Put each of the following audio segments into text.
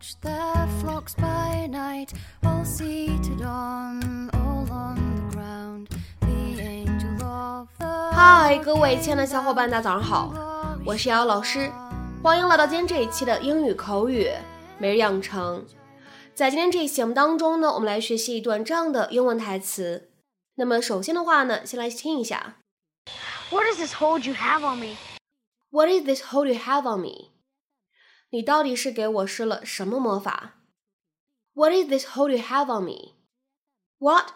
watch their flocks by night, all seated on, all on the ground. The angel of the 嗨，各位亲爱的小伙伴，大家早上好，我是瑶瑶老师，欢迎来到今天这一期的英语口语每日养成。在今天这一期节目当中呢，我们来学习一段这样的英文台词。那么首先的话呢，先来听一下 What is this hold you have on me? What is this hold you have on me？你到底是给我施了什么魔法？What is this hold you have on me? What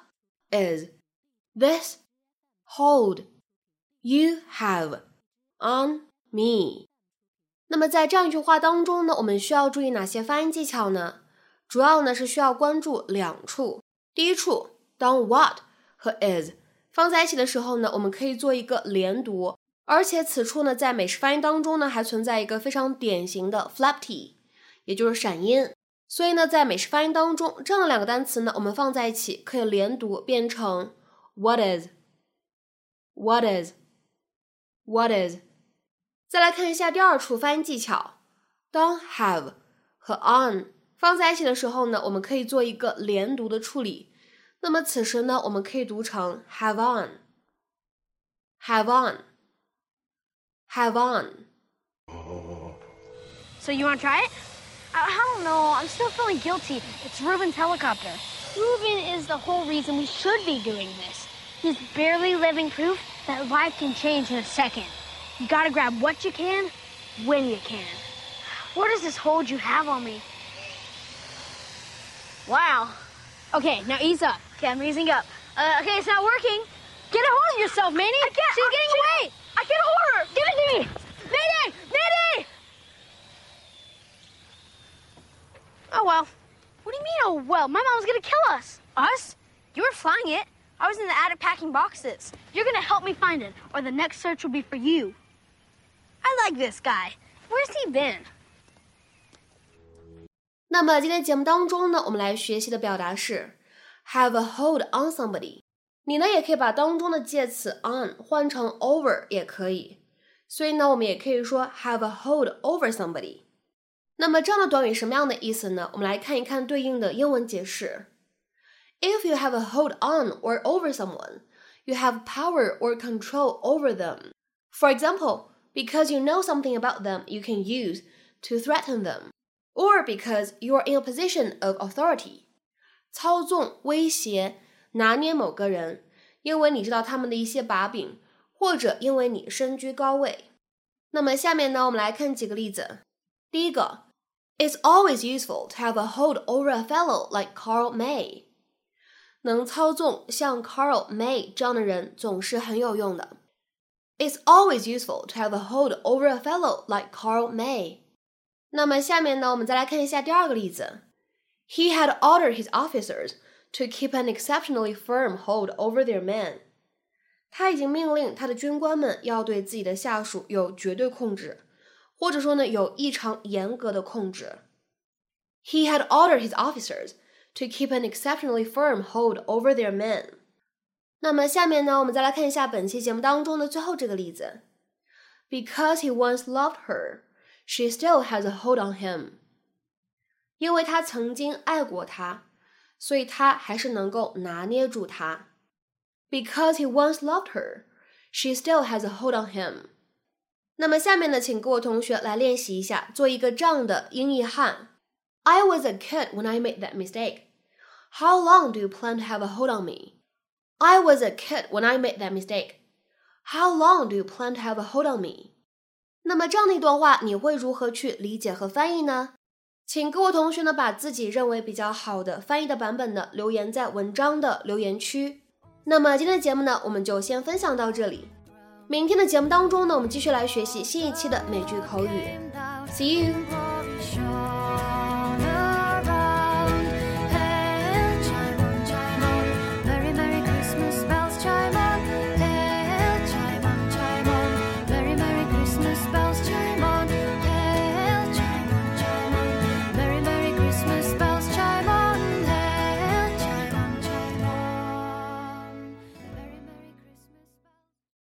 is this hold you have on me? 那么在这样一句话当中呢，我们需要注意哪些发音技巧呢？主要呢是需要关注两处。第一处，当 what 和 is 放在一起的时候呢，我们可以做一个连读，而且此处呢，在美式发音当中呢，还存在一个非常典型的 flap t，也就是闪音。所以呢，在美式发音当中，这样两个单词呢，我们放在一起可以连读，变成 what is，what is，what is。再来看一下第二处发音技巧，当 have 和 on 放在一起的时候呢，我们可以做一个连读的处理。那么此时呢，我们可以读成 have on，have on on，have on。So you want to try it? I, I don't know. I'm still feeling guilty. It's Ruben's helicopter. Ruben is the whole reason we should be doing this. He's barely living proof that life can change in a second. You gotta grab what you can, when you can. What does this hold you have on me? Wow. Okay, now ease up. Okay, I'm easing up. Uh, okay, it's not working. Get a hold of yourself, Manny. I can't. She's getting away. I can't hold her. Give it to me. Manny! Manny! Oh well What do you mean, oh well? My mom's gonna kill us. Us? You were flying it. I was in the attic packing boxes. You're gonna help me find it, or the next search will be for you. I like this guy. Where's he been? 那么今天节目当中呢，我们来学习的表达是 have a hold on somebody。你呢也可以把当中的介词 on 换成 over 也可以，所以呢我们也可以说 have a hold over somebody。 那么这样的短语什么样的意思呢？我们来看一看对应的英文解释。If you have a hold on or over someone, you have power or control over them. For example, because you know something about them you can use to threaten them, or because you are in a position of authority. 操纵、威胁、拿捏某个人，因为你知道他们的一些把柄，或者因为你身居高位。那么下面呢，我们来看几个例子。 第一个，It's always useful to have a hold over a fellow like Carl May。能操纵像 Carl May 这样的人总是很有用的。It's always useful to have a hold over a fellow like Carl May。那么下面呢，我们再来看一下第二个例子。He had ordered his officers to keep an exceptionally firm hold over their men。他已经命令他的军官们要对自己的下属有绝对控制， 或者说呢有异常严格的控制。He had ordered his officers to keep an exceptionally firm hold over their men。那么下面呢，我们再来看一下本期节目当中的最后这个例子。Because he once loved her, she still has a hold on him。因为他曾经爱过她，所以他还是能够拿捏住她。Because he once loved her, she still has a hold on him。 那么下面呢，请各位同学来练习一下，做一个这样的英译汉。I was a kid when I made that mistake. How long do you plan to have a hold on me? I was a kid when I made that mistake. How long do you plan to have a hold on me? 那么这样的一段话，你会如何去理解和翻译呢？请各位同学呢，把自己认为比较好的翻译的版本呢，留言在文章的留言区。那么今天的节目呢，我们就先分享到这里。明天的节目当中呢，我们继续来学习新一期的美剧口语。See you.